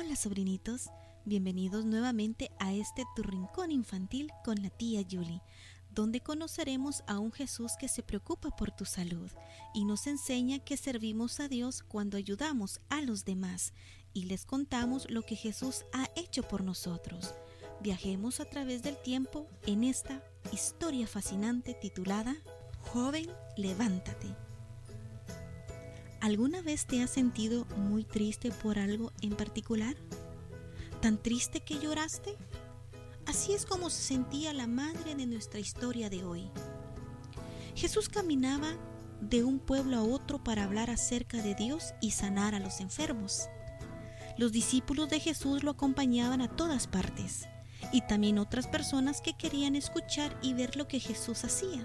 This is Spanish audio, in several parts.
Hola sobrinitos, bienvenidos nuevamente a este tu rincón infantil con la tía Julie, donde conoceremos a un Jesús que se preocupa por tu salud y nos enseña que servimos a Dios cuando ayudamos a los demás y les contamos lo que Jesús ha hecho por nosotros. Viajemos a través del tiempo en esta historia fascinante titulada Joven, levántate. ¿Alguna vez te has sentido muy triste por algo en particular? ¿Tan triste que lloraste? Así es como se sentía la madre de nuestra historia de hoy. Jesús caminaba de un pueblo a otro para hablar acerca de Dios y sanar a los enfermos. Los discípulos de Jesús lo acompañaban a todas partes y también otras personas que querían escuchar y ver lo que Jesús hacía.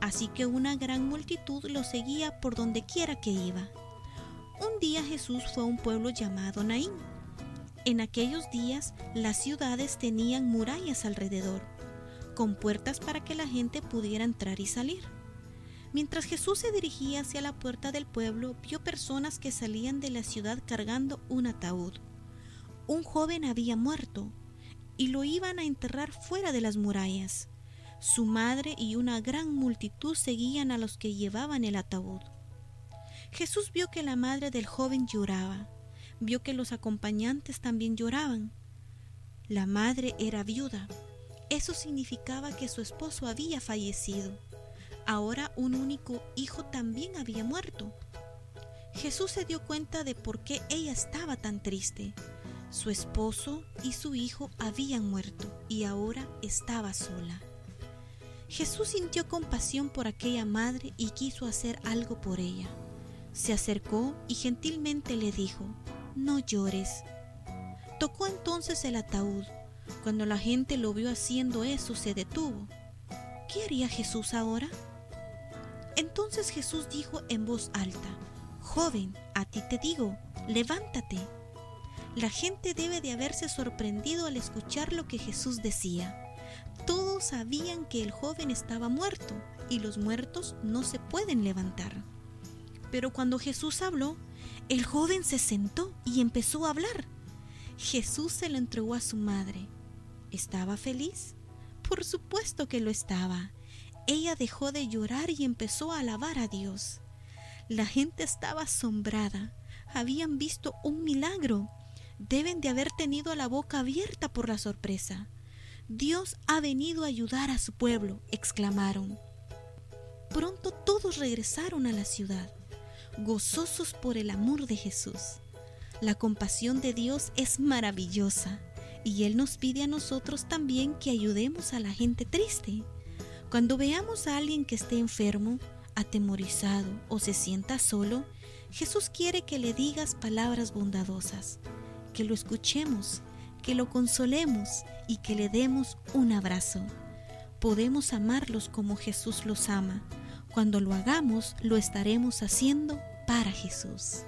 Así que una gran multitud lo seguía por donde quiera que iba. Un día Jesús fue a un pueblo llamado Naín. En aquellos días las ciudades tenían murallas alrededor, con puertas para que la gente pudiera entrar y salir. Mientras Jesús se dirigía hacia la puerta del pueblo, vio personas que salían de la ciudad cargando un ataúd. Un joven había muerto y lo iban a enterrar fuera de las murallas. Su madre y una gran multitud seguían a los que llevaban el ataúd. Jesús vio que la madre del joven lloraba, vio que los acompañantes también lloraban. La madre era viuda. Eso significaba que su esposo había fallecido. Ahora un único hijo también había muerto. Jesús se dio cuenta de por qué ella estaba tan triste. Su esposo y su hijo habían muerto y ahora estaba sola. Jesús sintió compasión por aquella madre y quiso hacer algo por ella. Se acercó y gentilmente le dijo, no llores. Tocó entonces el ataúd. Cuando la gente lo vio haciendo eso, se detuvo. ¿Qué haría Jesús ahora? Entonces Jesús dijo en voz alta, Joven, a ti te digo, levántate. La gente debe de haberse sorprendido al escuchar lo que Jesús decía. Todos sabían que el joven estaba muerto y los muertos no se pueden levantar. Pero cuando Jesús habló, el joven se sentó y empezó a hablar. Jesús se lo entregó a su madre. ¿Estaba feliz? Por supuesto que lo estaba. Ella dejó de llorar y empezó a alabar a Dios. La gente estaba asombrada. Habían visto un milagro. Deben de haber tenido la boca abierta por la sorpresa. Dios ha venido a ayudar a su pueblo, exclamaron. Pronto todos regresaron a la ciudad, gozosos por el amor de Jesús. La compasión de Dios es maravillosa y Él nos pide a nosotros también que ayudemos a la gente triste. Cuando veamos a alguien que esté enfermo, atemorizado o se sienta solo, Jesús quiere que le digas palabras bondadosas, que lo escuchemos que lo consolemos y que le demos un abrazo. Podemos amarlos como Jesús los ama. Cuando lo hagamos, lo estaremos haciendo para Jesús.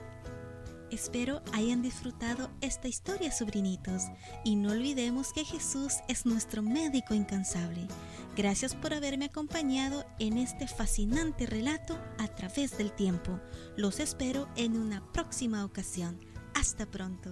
Espero hayan disfrutado esta historia, sobrinitos, y no olvidemos que Jesús es nuestro médico incansable. Gracias por haberme acompañado en este fascinante relato a través del tiempo. Los espero en una próxima ocasión. Hasta pronto.